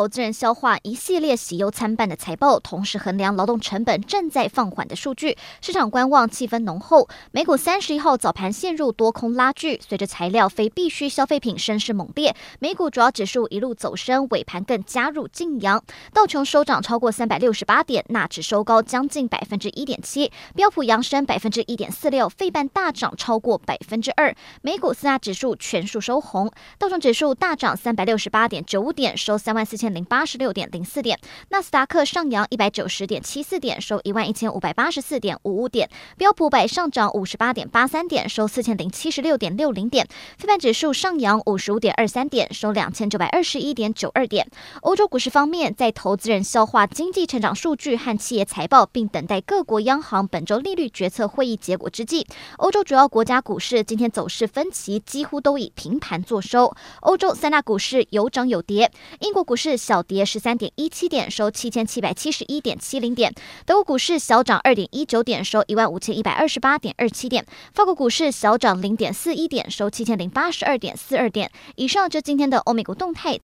投资人消化一系列喜忧参半的财报，同时衡量劳动成本正在放缓的数据，市场观望气氛浓厚。美股三十一号早盘陷入多空拉锯，随着材料非必需消费品升势猛烈，美股主要指数一路走升，尾盘更加入劲扬。道琼收涨超过三百六十八点，纳指收高将近百分之一点七，标普扬升百分之一点四六，费半大涨超过百分之二。美股四大指数全数收红，道琼指数大涨三百六十八点九五点，收三万四。千零八十六点零四点，纳斯达克上扬一百九十点七四点，收一万一千五百八十四点五五点，标普百上涨五十八点八三点，收四千零七十六点六零点，非半指数上扬五十五点二三点，收两千九百二十一点九二点。欧洲股市方面，在投资人消化经济成长数据和企业财报，并等待各国央行本周利率决策会议结果之际，欧洲主要国家股市今天走势分歧，几乎都以平盘作收。欧洲三大股市有涨有跌，英国股市小跌十三点一七点，收七千七百七十一点七零点。德国股市小涨二点一九点，收一万五千一百二十八点二七点。法国股市小涨零点四一点，收七千零八十二点四二点。以上就今天的欧美股动态。